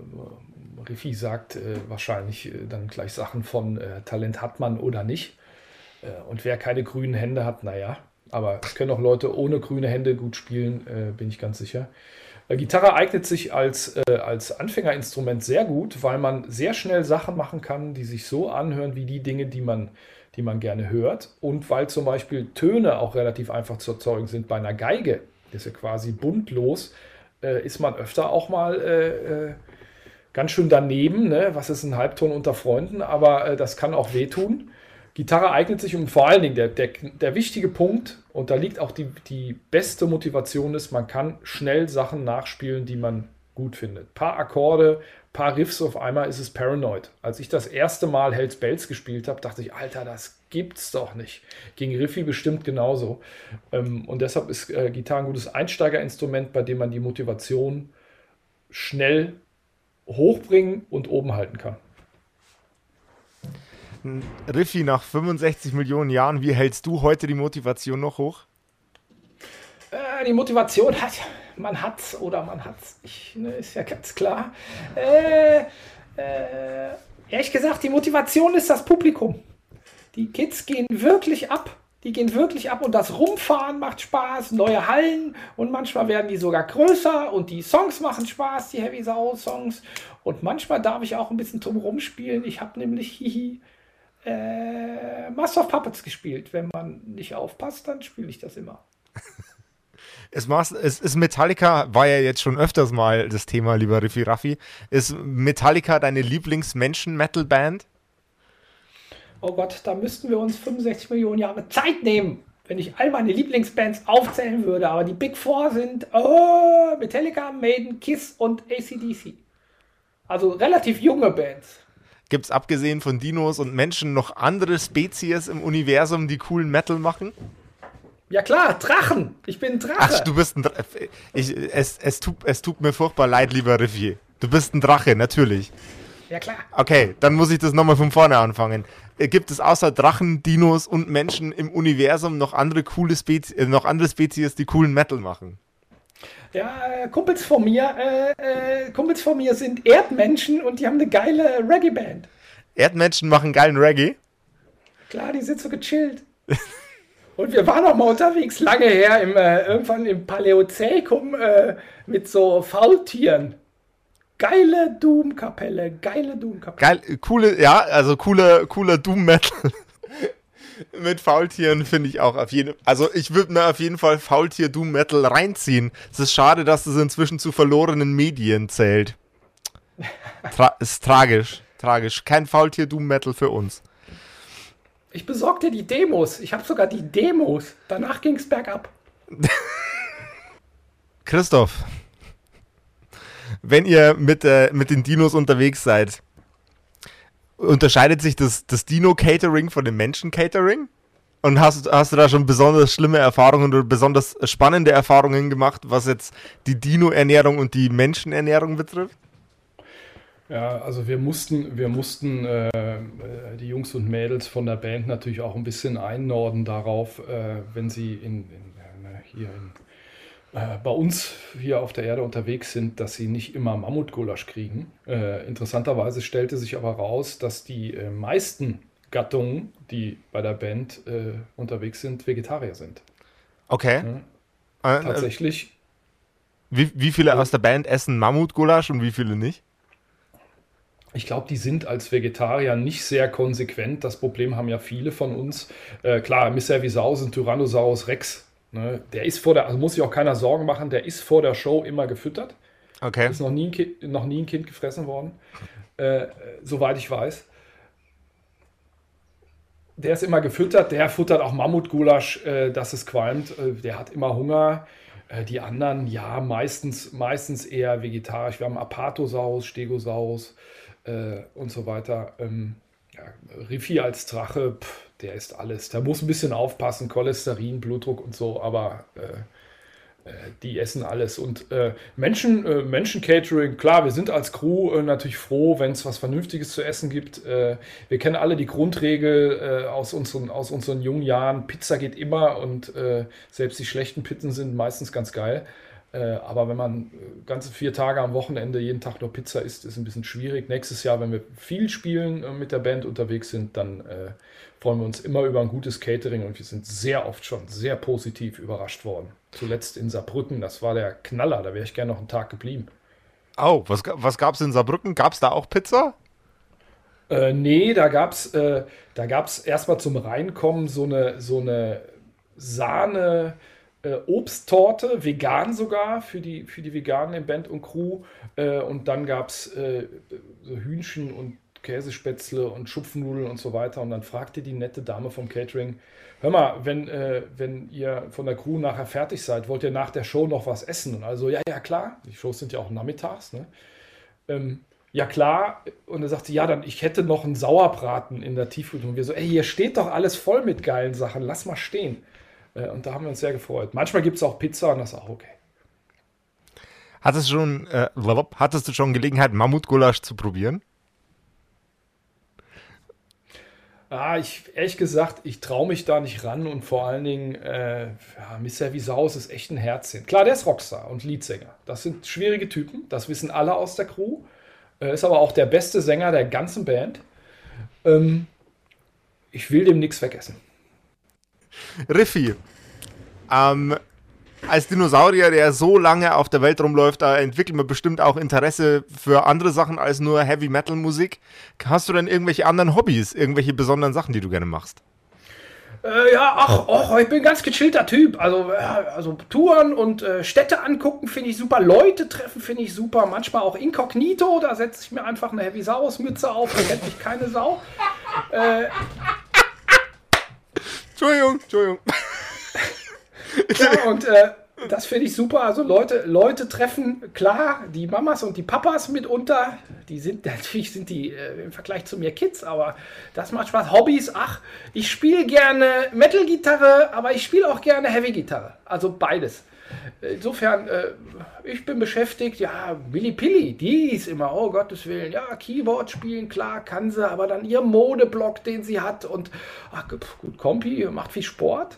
Speaker 3: Riffi sagt äh, wahrscheinlich äh, dann gleich Sachen von äh, Talent hat man oder nicht. Äh, und wer keine grünen Hände hat, naja. Aber es können auch Leute ohne grüne Hände gut spielen, bin ich ganz sicher. Gitarre eignet sich als, als Anfängerinstrument sehr gut, weil man sehr schnell Sachen machen kann, die sich so anhören wie die Dinge, die man, die man gerne hört. Und weil zum Beispiel Töne auch relativ einfach zu erzeugen sind bei einer Geige ist ja quasi buntlos, äh, ist man öfter auch mal äh, äh, ganz schön daneben. Ne? Was ist ein Halbton unter Freunden? Aber äh, das kann auch wehtun. Gitarre eignet sich und vor allen Dingen der, der, der wichtige Punkt, und da liegt auch die, die beste Motivation ist, man kann schnell Sachen nachspielen, die man gut findet. Paar Akkorde, paar Riffs auf einmal ist es Paranoid. Als ich das erste Mal Hells Bells gespielt habe, dachte ich, Alter, das gibt's doch nicht. Gegen Riffi bestimmt genauso. Ähm, und deshalb ist äh, Gitarre ein gutes Einsteigerinstrument, bei dem man die Motivation schnell hochbringen und oben halten kann.
Speaker 1: Riffi, nach 65 Millionen Jahren, wie hältst du heute die Motivation noch hoch?
Speaker 4: Äh, die Motivation hat, man hat's oder man hat's. Ich, ne, ist ja ganz klar. Äh, äh, ehrlich gesagt, die Motivation ist das Publikum. Die Kids gehen wirklich ab. Die gehen wirklich ab und das Rumfahren macht Spaß, neue Hallen und manchmal werden die sogar größer und die Songs machen Spaß, die Heavy Sau Songs. Und manchmal darf ich auch ein bisschen drum rumspielen. Ich habe nämlich äh, Master of Puppets gespielt. Wenn man nicht aufpasst, dann spiele ich das immer.
Speaker 1: Ist Metallica, war ja jetzt schon öfters mal das Thema, lieber Riffi Raffi. Ist Metallica deine Lieblings-Menschen-Metal-Band?
Speaker 4: Oh Gott, da müssten wir uns 65 Millionen Jahre Zeit nehmen, wenn ich all meine Lieblingsbands aufzählen würde. Aber die Big Four sind oh, Metallica, Maiden, Kiss und ACDC. Also relativ junge Bands.
Speaker 1: Gibt es abgesehen von Dinos und Menschen noch andere Spezies im Universum, die coolen Metal machen?
Speaker 4: Ja klar, Drachen. Ich bin ein Drache.
Speaker 1: Ach, du bist ein Drache. Es, es, tut, es tut mir furchtbar leid, lieber Rivier. Du bist ein Drache, natürlich.
Speaker 4: Ja klar.
Speaker 1: Okay, dann muss ich das nochmal von vorne anfangen. Äh, gibt es außer Drachen, Dinos und Menschen im Universum noch andere coole Spezies, äh, noch andere Spezies, die coolen Metal machen?
Speaker 4: Ja, äh, Kumpels von mir, äh, äh, Kumpels von mir sind Erdmenschen und die haben eine geile Reggae-Band.
Speaker 1: Erdmenschen machen geilen Reggae?
Speaker 4: Klar, die sind so gechillt. Und wir waren auch mal unterwegs, lange her, im, äh, irgendwann im Paläozekum äh, mit so Faultieren. Geile Doom-Kapelle, geile Doom-Kapelle.
Speaker 1: Geil, coole, ja, also coole, cooler Doom-Metal. mit Faultieren finde ich auch auf jeden Fall. Also ich würde mir auf jeden Fall Faultier Doom Metal reinziehen. Es ist schade, dass es inzwischen zu verlorenen Medien zählt. Tra ist tragisch. Tragisch. Kein Faultier Doom Metal für uns.
Speaker 4: Ich besorgte die Demos. Ich habe sogar die Demos. Danach ging es bergab.
Speaker 1: Christoph, wenn ihr mit, äh, mit den Dinos unterwegs seid, unterscheidet sich das, das Dino-Catering von dem Menschen-Catering? Und hast, hast du da schon besonders schlimme Erfahrungen oder besonders spannende Erfahrungen gemacht, was jetzt die Dino-Ernährung und die Menschenernährung betrifft?
Speaker 3: Ja, also wir mussten, wir mussten äh, äh, die Jungs und Mädels von der Band natürlich auch ein bisschen einnorden darauf, äh, wenn sie in, in, äh, hier in, bei uns hier auf der Erde unterwegs sind, dass sie nicht immer Mammutgulasch kriegen. Äh, interessanterweise stellte sich aber raus, dass die meisten Gattungen, die bei der Band unterwegs sind, Vegetarier sind.
Speaker 1: Okay.
Speaker 3: Ja, tatsächlich.
Speaker 1: Wie, wie viele aus der Band essen Mammutgulasch und wie viele nicht?
Speaker 3: Ich glaube, die sind als Vegetarier nicht sehr konsequent. Das Problem haben ja viele von uns. Äh, klar, Mr. Visau ein Tyrannosaurus Rex. Ne? Der ist vor der, also muss sich auch keiner Sorgen machen, der ist vor der Show immer gefüttert.
Speaker 1: Okay.
Speaker 3: Ist noch nie ein Kind, noch nie ein kind gefressen worden. Äh, soweit ich weiß. Der ist immer gefüttert, der futtert auch Mammutgulasch, äh, dass es qualmt. Äh, der hat immer Hunger. Äh, die anderen, ja, meistens, meistens eher vegetarisch. Wir haben Apatosaurus, Stegosaurus äh, und so weiter. Ähm, ja, Riffi als Drache, pff, der ist alles. Der muss ein bisschen aufpassen, Cholesterin, Blutdruck und so, aber äh, äh, die essen alles. Und äh, Menschen, äh, Menschen-Catering, klar, wir sind als Crew äh, natürlich froh, wenn es was Vernünftiges zu essen gibt. Äh, wir kennen alle die Grundregel aus, unseren, aus unseren jungen Jahren, Pizza geht immer und selbst die schlechten Pizzen sind meistens ganz geil. Äh, aber wenn man äh, ganze vier Tage am Wochenende jeden Tag nur Pizza isst, ist ein bisschen schwierig. Nächstes Jahr, wenn wir viel spielen äh, mit der Band unterwegs sind, dann äh, freuen wir uns immer über ein gutes Catering und wir sind sehr oft schon sehr positiv überrascht worden. Zuletzt in Saarbrücken, das war der Knaller, da wäre ich gerne noch einen Tag geblieben.
Speaker 1: Oh, was, was gab es in Saarbrücken? Gab es da auch Pizza?
Speaker 3: Äh, nee, da gab es äh, erstmal zum Reinkommen so eine, so eine Sahne äh, Obsttorte, vegan sogar, für die, für die Veganen in Band und Crew. Äh, und dann gab es äh, so Hühnchen und Käsespätzle und Schupfnudeln und so weiter. Und dann fragte die nette Dame vom Catering, hör mal, wenn, äh, wenn ihr von der Crew nachher fertig seid, wollt ihr nach der Show noch was essen? Und also, ja, ja, klar. Die Shows sind ja auch nachmittags, ne? Ähm, ja klar. Und er sagte, ja, dann ich hätte noch einen Sauerbraten in der Tiefkühlung. Und wir so, ey, hier steht doch alles voll mit geilen Sachen, lass mal stehen. Äh, und da haben wir uns sehr gefreut. Manchmal gibt es auch Pizza und das ist auch okay.
Speaker 1: Hattest du schon, äh, hattest du schon Gelegenheit, Mammutgulasch zu probieren?
Speaker 3: Ah, ich, ehrlich gesagt, ich traue mich da nicht ran und vor allen Dingen, äh, ja, Mr. Visaus ist echt ein Herzchen. Klar, der ist Rockstar und Leadsänger. Das sind schwierige Typen, das wissen alle aus der Crew. Äh, ist aber auch der beste Sänger der ganzen Band. Ähm, ich will dem nichts vergessen.
Speaker 1: Riffi, ähm, als Dinosaurier, der so lange auf der Welt rumläuft, da entwickelt man bestimmt auch Interesse für andere Sachen als nur Heavy Metal Musik. Hast du denn irgendwelche anderen Hobbys, irgendwelche besonderen Sachen, die du gerne machst?
Speaker 3: Äh, ja, ach, ach, ich bin ein ganz gechillter Typ. Also, ja, also Touren und äh, Städte angucken finde ich super. Leute treffen finde ich super. Manchmal auch inkognito. Da setze ich mir einfach eine Heavy Saurus Mütze auf. Da kennt mich keine Sau.
Speaker 1: Entschuldigung, Entschuldigung.
Speaker 3: ja, und äh, das finde ich super. Also Leute, Leute treffen, klar, die Mamas und die Papas mitunter, die sind natürlich sind die äh, im Vergleich zu mir Kids, aber das macht Spaß. Hobbys, ach, ich spiele gerne Metal-Gitarre, aber ich spiele auch gerne Heavy-Gitarre. Also beides. Insofern, äh, ich bin beschäftigt, ja, Willy Pilly, die ist immer, oh Gottes Willen, ja, Keyboard spielen, klar, kann sie, aber dann ihr Modeblock, den sie hat und, ach, gut, Kompi, macht viel Sport.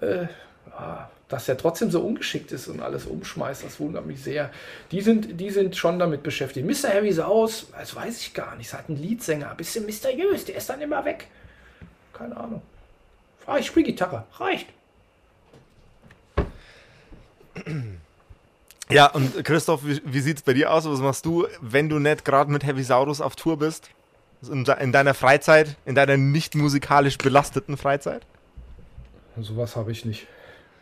Speaker 3: Äh, dass er trotzdem so ungeschickt ist und alles umschmeißt, das wundert mich sehr. Die sind, die sind schon damit beschäftigt. Mr. Heavy Saus, das weiß ich gar nicht, ist halt ein Leadsänger, ein bisschen mysteriös, der ist dann immer weg. Keine Ahnung. Ah, ich spiele Gitarre, reicht.
Speaker 1: Ja, und Christoph, wie, wie sieht es bei dir aus? Was machst du, wenn du nicht gerade mit Heavy Saurus auf Tour bist? In, in deiner Freizeit, in deiner nicht musikalisch belasteten Freizeit?
Speaker 3: Sowas habe ich nicht,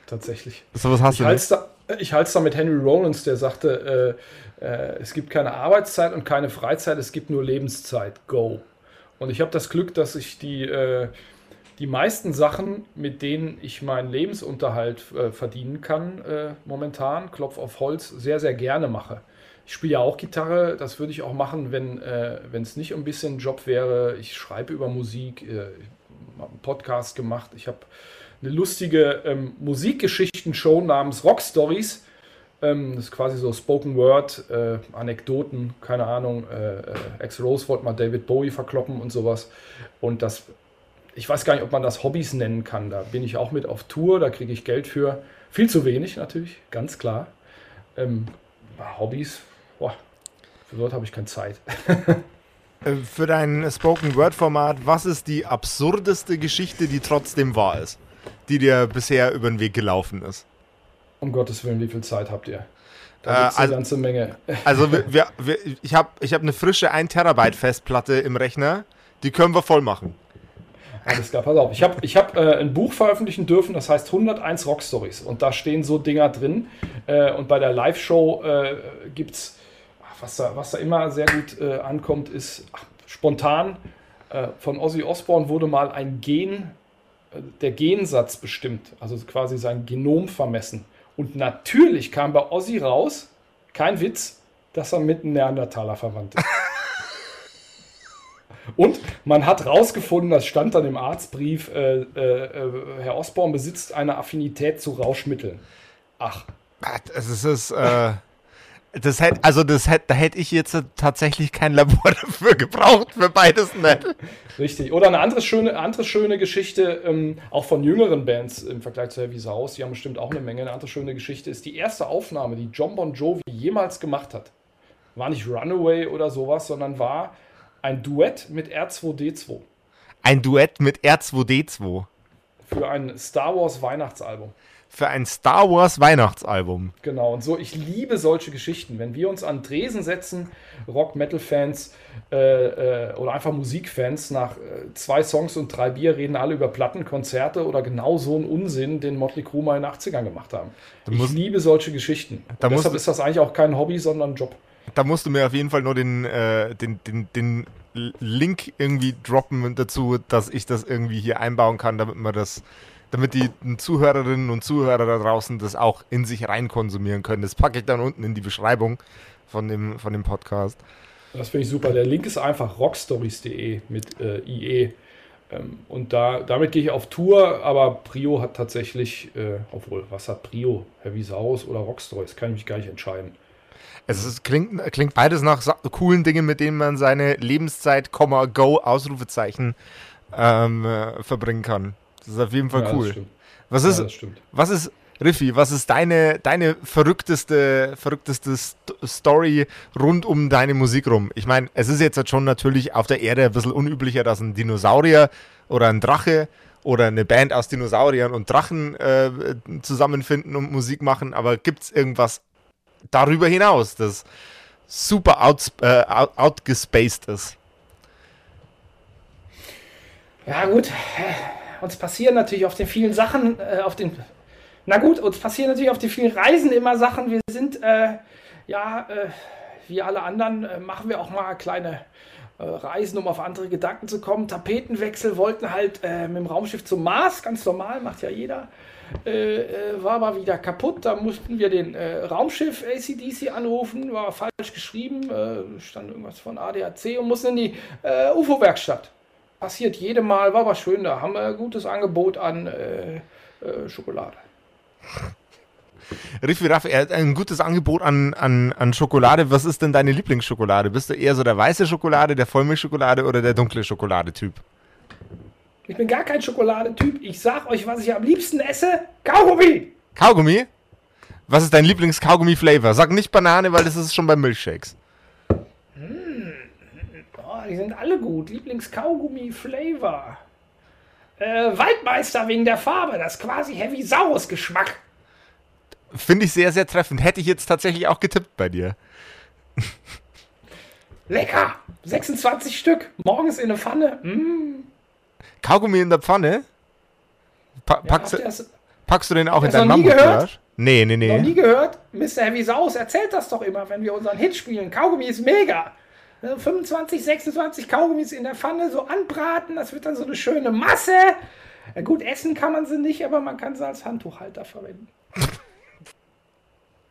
Speaker 3: tatsächlich.
Speaker 1: Sowas hast
Speaker 3: ich
Speaker 1: du
Speaker 3: nicht? Da, ich halte es da mit Henry Rollins, der sagte, äh, äh, es gibt keine Arbeitszeit und keine Freizeit, es gibt nur Lebenszeit. Go. Und ich habe das Glück, dass ich die... Äh, die meisten Sachen, mit denen ich meinen Lebensunterhalt äh, verdienen kann, äh, momentan, Klopf auf Holz, sehr, sehr gerne mache. Ich spiele ja auch Gitarre, das würde ich auch machen, wenn äh, es nicht ein bisschen Job wäre. Ich schreibe über Musik, äh, habe einen Podcast gemacht, ich habe eine lustige ähm, Musikgeschichten-Show namens Rock Stories. Ähm, das ist quasi so Spoken Word, äh, Anekdoten, keine Ahnung. Äh, äh, Ex Rose wollte mal David Bowie verkloppen und sowas. Und das ich weiß gar nicht, ob man das Hobbys nennen kann. Da bin ich auch mit auf Tour, da kriege ich Geld für. Viel zu wenig natürlich, ganz klar. Ähm, Hobbys, boah, für dort habe ich keine Zeit.
Speaker 1: Äh, für dein Spoken Word Format, was ist die absurdeste Geschichte, die trotzdem wahr ist, die dir bisher über den Weg gelaufen ist?
Speaker 3: Um Gottes Willen, wie viel Zeit habt ihr? Da
Speaker 1: äh, also, eine ganze Menge. Also wir, wir, wir, ich habe ich hab eine frische 1 Terabyte Festplatte im Rechner, die können wir voll machen.
Speaker 3: Alles klar, pass auf. Ich habe ich hab, äh, ein Buch veröffentlichen dürfen, das heißt 101 Rock Stories. Und da stehen so Dinger drin. Äh, und bei der Live-Show äh, gibt es, was da, was da immer sehr gut äh, ankommt, ist ach, spontan. Äh, von Ozzy Osbourne wurde mal ein Gen, äh, der Gensatz bestimmt, also quasi sein Genom vermessen. Und natürlich kam bei Ozzy raus, kein Witz, dass er mit einem Neandertaler verwandt ist. Und man hat rausgefunden, das stand dann im Arztbrief, äh, äh, Herr Osborn besitzt eine Affinität zu Rauschmitteln. Ach.
Speaker 1: Das ist, äh, das hätte, also das hätte, da hätte ich jetzt tatsächlich kein Labor dafür gebraucht, für beides nicht.
Speaker 3: Richtig. Oder eine andere schöne, andere schöne Geschichte, ähm, auch von jüngeren Bands im Vergleich zu Heavy Saus, die haben bestimmt auch eine Menge. Eine andere schöne Geschichte ist die erste Aufnahme, die John Bon Jovi jemals gemacht hat. War nicht Runaway oder sowas, sondern war ein Duett mit R2D2.
Speaker 1: Ein Duett mit R2D2.
Speaker 3: Für ein Star Wars Weihnachtsalbum.
Speaker 1: Für ein Star Wars Weihnachtsalbum.
Speaker 3: Genau, und so, ich liebe solche Geschichten. Wenn wir uns an Dresen setzen, Rock-Metal-Fans äh, äh, oder einfach Musikfans, nach äh, zwei Songs und drei Bier reden alle über Plattenkonzerte oder genau so einen Unsinn, den Motley Crue mal in den 80ern gemacht haben. ich liebe solche Geschichten. deshalb ist das eigentlich auch kein Hobby, sondern ein Job
Speaker 1: da musst du mir auf jeden Fall nur den, äh, den, den, den Link irgendwie droppen dazu, dass ich das irgendwie hier einbauen kann, damit man das, damit die Zuhörerinnen und Zuhörer da draußen das auch in sich rein konsumieren können. Das packe ich dann unten in die Beschreibung von dem, von dem Podcast.
Speaker 3: Das finde ich super. Der Link ist einfach rockstories.de mit äh, IE. Ähm, und da, damit gehe ich auf Tour, aber Prio hat tatsächlich, äh, obwohl, was hat Prio? Heavy Saus oder Rockstories? Kann ich mich gar nicht entscheiden.
Speaker 1: Es ist, klingt, klingt beides nach coolen Dingen, mit denen man seine Lebenszeit, Go, Ausrufezeichen ähm, äh, verbringen kann. Das ist auf jeden Fall ja, cool. Was ist, ja, was ist, Riffi, was ist deine, deine verrückteste, verrückteste Story rund um deine Musik rum? Ich meine, es ist jetzt schon natürlich auf der Erde ein bisschen unüblicher, dass ein Dinosaurier oder ein Drache oder eine Band aus Dinosauriern und Drachen äh, zusammenfinden und Musik machen, aber gibt es irgendwas darüber hinaus, das super out, äh, out, outgespaced ist?
Speaker 4: Ja, gut. Uns passieren natürlich auf den vielen Sachen, äh, auf den. Na gut, uns passieren natürlich auf den vielen Reisen immer Sachen. Wir sind, äh, ja, äh, wie alle anderen, äh, machen wir auch mal kleine äh, Reisen, um auf andere Gedanken zu kommen. Tapetenwechsel wollten halt äh, mit dem Raumschiff zum Mars, ganz normal, macht ja jeder. War aber wieder kaputt. Da mussten wir den Raumschiff ACDC anrufen, war falsch geschrieben, stand irgendwas von ADAC und mussten in die UFO-Werkstatt passiert jedem Mal, war aber schön, da haben wir ein gutes Angebot an äh, äh, Schokolade.
Speaker 1: Riffi hat ein gutes Angebot an, an, an Schokolade. Was ist denn deine Lieblingsschokolade? Bist du eher so der weiße Schokolade, der Vollmilchschokolade oder der dunkle Schokoladetyp?
Speaker 4: Ich bin gar kein Schokoladetyp. Ich sag euch, was ich am liebsten esse: Kaugummi!
Speaker 1: Kaugummi? Was ist dein Lieblings-Kaugummi-Flavor? Sag nicht Banane, weil das ist schon bei Milchshakes
Speaker 4: die sind alle gut. Lieblings-Kaugummi-Flavor. Äh, Waldmeister wegen der Farbe. Das ist quasi Heavy Saurus Geschmack.
Speaker 1: Finde ich sehr, sehr treffend. Hätte ich jetzt tatsächlich auch getippt bei dir.
Speaker 4: Lecker! 26 Stück. Morgens in der Pfanne. Mm.
Speaker 1: Kaugummi in der Pfanne? Pa ja, packst, du, packst, du, den auch in dein
Speaker 4: Mammut?
Speaker 1: Nee, nee, nee.
Speaker 4: Noch nie gehört? Mr. Heavy Saurus erzählt das doch immer, wenn wir unseren Hit spielen. Kaugummi ist mega. 25, 26 Kaugummis in der Pfanne so anbraten. Das wird dann so eine schöne Masse. Gut, essen kann man sie nicht, aber man kann sie als Handtuchhalter verwenden.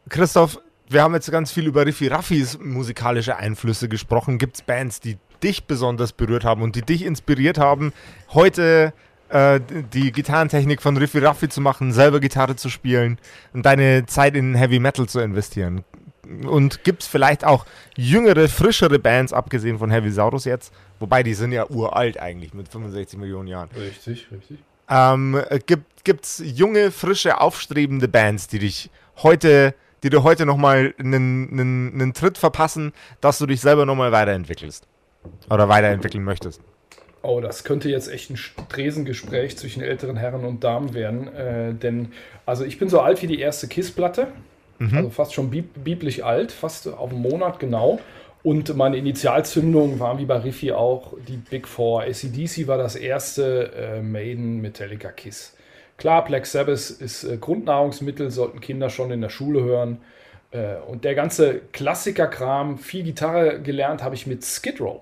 Speaker 1: Christoph, wir haben jetzt ganz viel über Riffi Raffis musikalische Einflüsse gesprochen. Gibt es Bands, die dich besonders berührt haben und die dich inspiriert haben, heute äh, die Gitarrentechnik von Riffi Raffi zu machen, selber Gitarre zu spielen und deine Zeit in Heavy Metal zu investieren? Und gibt es vielleicht auch jüngere, frischere Bands, abgesehen von Heavy Saurus jetzt? Wobei die sind ja uralt eigentlich mit 65 Millionen Jahren.
Speaker 3: Richtig, richtig.
Speaker 1: Ähm, gibt es junge, frische, aufstrebende Bands, die dich heute, die dir heute nochmal einen, einen, einen Tritt verpassen, dass du dich selber nochmal weiterentwickelst? Oder weiterentwickeln möchtest?
Speaker 3: Oh, das könnte jetzt echt ein Tresengespräch zwischen älteren Herren und Damen werden. Äh, denn, also ich bin so alt wie die erste KISS-Platte. Mhm. Also fast schon biblisch alt, fast auf einen Monat genau. Und meine Initialzündung waren wie bei Riffi auch die Big Four. ACDC war das erste, äh, Maiden, Metallica, Kiss. Klar, Black Sabbath ist äh, Grundnahrungsmittel, sollten Kinder schon in der Schule hören. Äh, und der ganze Klassikerkram, viel Gitarre gelernt habe ich mit Skid Row.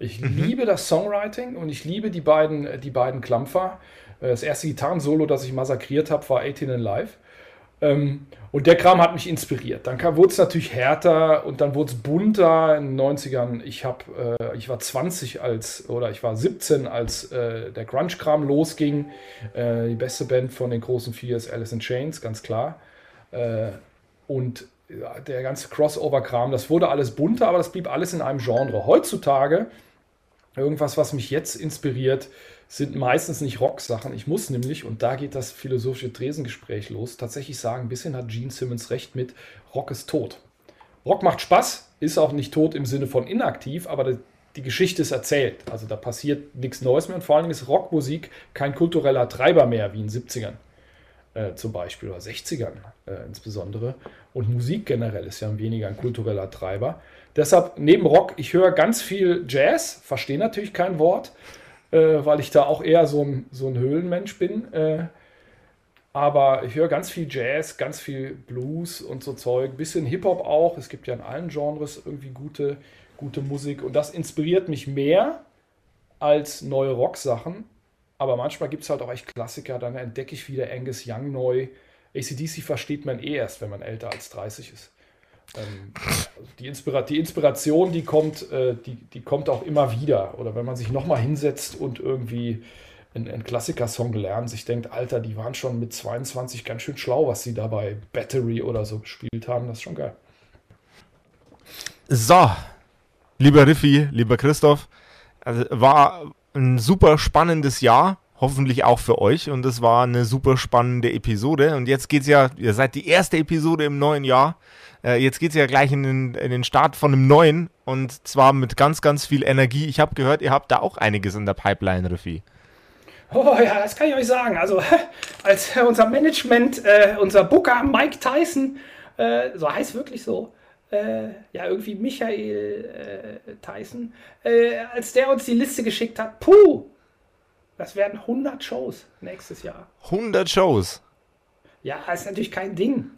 Speaker 3: Ich mhm. liebe das Songwriting und ich liebe die beiden, die beiden Klampfer. Äh, das erste Gitarrensolo, das ich massakriert habe, war 18 in Live. Ähm, und der Kram hat mich inspiriert. Dann wurde es natürlich härter und dann wurde es bunter in den 90ern. Ich, hab, äh, ich war 20 als, oder ich war 17, als äh, der Grunge-Kram losging. Die beste Band von den großen vier ist Alice in Chains, ganz klar. Und der ganze Crossover-Kram, das wurde alles bunter, aber das blieb alles in einem Genre. Heutzutage, irgendwas, was mich jetzt inspiriert, sind meistens nicht Rock-Sachen. Ich muss nämlich, und da geht das philosophische Tresengespräch los, tatsächlich sagen, ein bisschen hat Gene Simmons recht mit, Rock ist tot. Rock macht Spaß, ist auch nicht tot im Sinne von inaktiv, aber die Geschichte ist erzählt. Also da passiert nichts Neues mehr und vor allen Dingen ist Rockmusik kein kultureller Treiber mehr wie in den 70ern äh, zum Beispiel oder 60ern äh, insbesondere. Und Musik generell ist ja weniger ein kultureller Treiber. Deshalb neben Rock, ich höre ganz viel Jazz, verstehe natürlich kein Wort, äh, weil ich da auch eher so ein, so ein Höhlenmensch bin. Äh, aber ich höre ganz viel Jazz, ganz viel Blues und so Zeug, bisschen Hip-Hop auch. Es gibt ja in allen Genres irgendwie gute, gute Musik und das inspiriert mich mehr als neue Rock-Sachen. Aber manchmal gibt es halt auch echt Klassiker, dann entdecke ich wieder Angus Young neu. ACDC versteht man eh erst, wenn man älter als 30 ist. Ähm, die, Inspira die, Inspiration, die kommt, äh, die, die kommt auch immer wieder. Oder wenn man sich nochmal hinsetzt und irgendwie einen, einen Klassiker-Song lernt, sich denkt, Alter, die waren schon mit 22 ganz schön schlau, was sie da bei Battery oder so gespielt haben. Das ist schon geil.
Speaker 1: So, lieber Riffi, lieber Christoph, also war ein super spannendes Jahr hoffentlich auch für euch. Und es war eine super spannende Episode. Und jetzt geht's ja, ihr seid die erste Episode im neuen Jahr. Äh, jetzt geht's ja gleich in den, in den Start von einem neuen. Und zwar mit ganz, ganz viel Energie. Ich habe gehört, ihr habt da auch einiges in der Pipeline, Riffi.
Speaker 4: Oh ja, das kann ich euch sagen. Also als unser Management, äh, unser Booker Mike Tyson, äh, so heißt wirklich so, äh, ja irgendwie Michael äh, Tyson, äh, als der uns die Liste geschickt hat, puh, das werden 100 Shows nächstes Jahr.
Speaker 1: 100 Shows?
Speaker 4: Ja, ist natürlich kein Ding.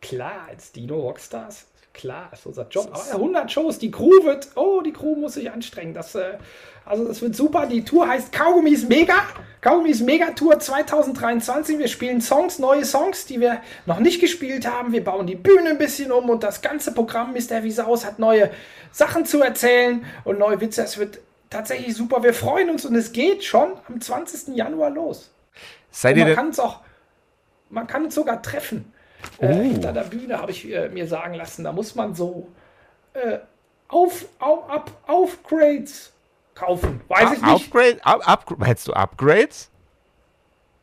Speaker 4: Klar, als Dino Rockstars klar, ist unser Job. Aber 100 Shows, die Crew wird, oh, die Crew muss sich anstrengen. Das, äh, also das wird super. Die Tour heißt Kaugummis Mega. Kaugummis Mega Tour 2023. Wir spielen Songs, neue Songs, die wir noch nicht gespielt haben. Wir bauen die Bühne ein bisschen um und das ganze Programm Mr. Wiesaus hat neue Sachen zu erzählen und neue Witze. Es wird tatsächlich super. Wir freuen uns und es geht schon am 20. Januar los.
Speaker 1: Seid ihr
Speaker 4: man kann es auch, man kann es sogar treffen. Äh, oh. hinter der Bühne habe ich äh, mir sagen lassen, da muss man so äh, auf, auf, up, Upgrades kaufen. Weiß ich nicht.
Speaker 1: Upgrade, up, up, hättest du Upgrades?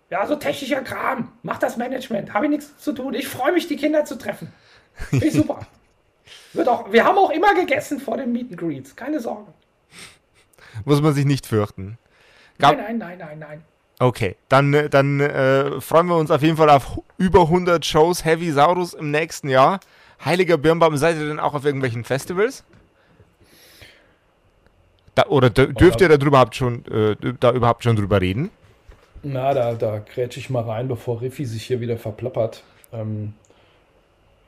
Speaker 4: Ja, so technischer Kram. Macht das Management. Habe ich nichts zu tun. Ich freue mich, die Kinder zu treffen. Finde ich super. Wird auch, wir haben auch immer gegessen vor den Meet and Greets. Keine Sorgen.
Speaker 1: Muss man sich nicht fürchten.
Speaker 4: Gab nein, nein, nein, nein, nein.
Speaker 1: Okay, dann, äh, dann äh, freuen wir uns auf jeden Fall auf über 100 Shows Heavy Saurus im nächsten Jahr. Heiliger Birnbaum, seid ihr denn auch auf irgendwelchen Festivals? Da, oder dürft ihr da überhaupt schon, äh, da überhaupt schon drüber reden?
Speaker 3: Na, da, da grätsch ich mal rein, bevor Riffi sich hier wieder verplappert. Ähm,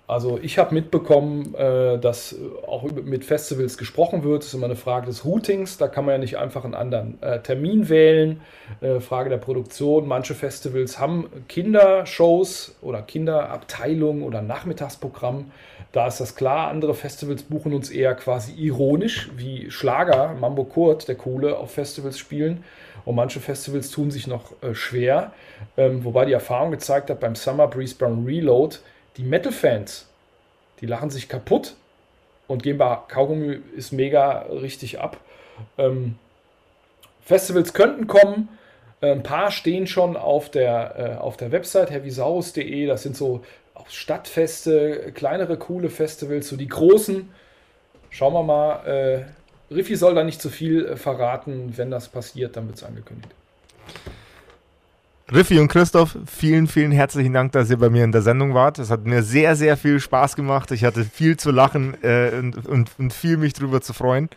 Speaker 3: also ich habe mitbekommen, äh, dass auch mit Festivals gesprochen wird. Das ist immer eine Frage des Routings. Da kann man ja nicht einfach einen anderen äh, Termin wählen. Äh, Frage der Produktion. Manche Festivals haben Kindershows oder Kinderabteilungen oder Nachmittagsprogramm. Da ist das klar. Andere Festivals buchen uns eher quasi ironisch, wie Schlager, Mambo Kurt, der Coole, auf Festivals spielen. Und manche Festivals tun sich noch schwer. Ähm, wobei die Erfahrung gezeigt hat beim Summer Breeze beim Reload, die Metal-Fans, die lachen sich kaputt und gehen bei Kaugummi ist mega richtig ab. Ähm, Festivals könnten kommen. Äh, ein paar stehen schon auf der, äh, auf der Website heavysaurus.de. Das sind so auch Stadtfeste, kleinere, coole Festivals, so die großen. Schauen wir mal. Äh, Riffi soll da nicht zu viel äh, verraten. Wenn das passiert, dann wird es angekündigt.
Speaker 1: Riffi und Christoph, vielen, vielen herzlichen Dank, dass ihr bei mir in der Sendung wart. Es hat mir sehr, sehr viel Spaß gemacht. Ich hatte viel zu lachen äh, und, und, und, viel mich drüber zu freuen.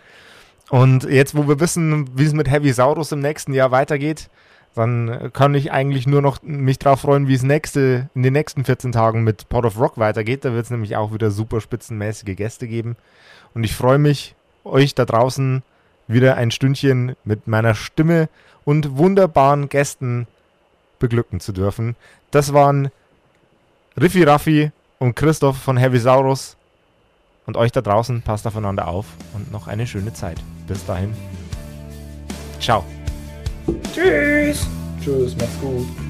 Speaker 1: Und jetzt, wo wir wissen, wie es mit Heavy Saurus im nächsten Jahr weitergeht, dann kann ich eigentlich nur noch mich darauf freuen, wie es nächste, in den nächsten 14 Tagen mit Pot of Rock weitergeht. Da wird es nämlich auch wieder super spitzenmäßige Gäste geben. Und ich freue mich, euch da draußen wieder ein Stündchen mit meiner Stimme und wunderbaren Gästen beglücken zu dürfen. Das waren Riffi Raffi und Christoph von Heavy Saurus. Und euch da draußen passt aufeinander auf und noch eine schöne Zeit. Bis dahin. Ciao.
Speaker 3: Tschüss. Tschüss, mach's gut.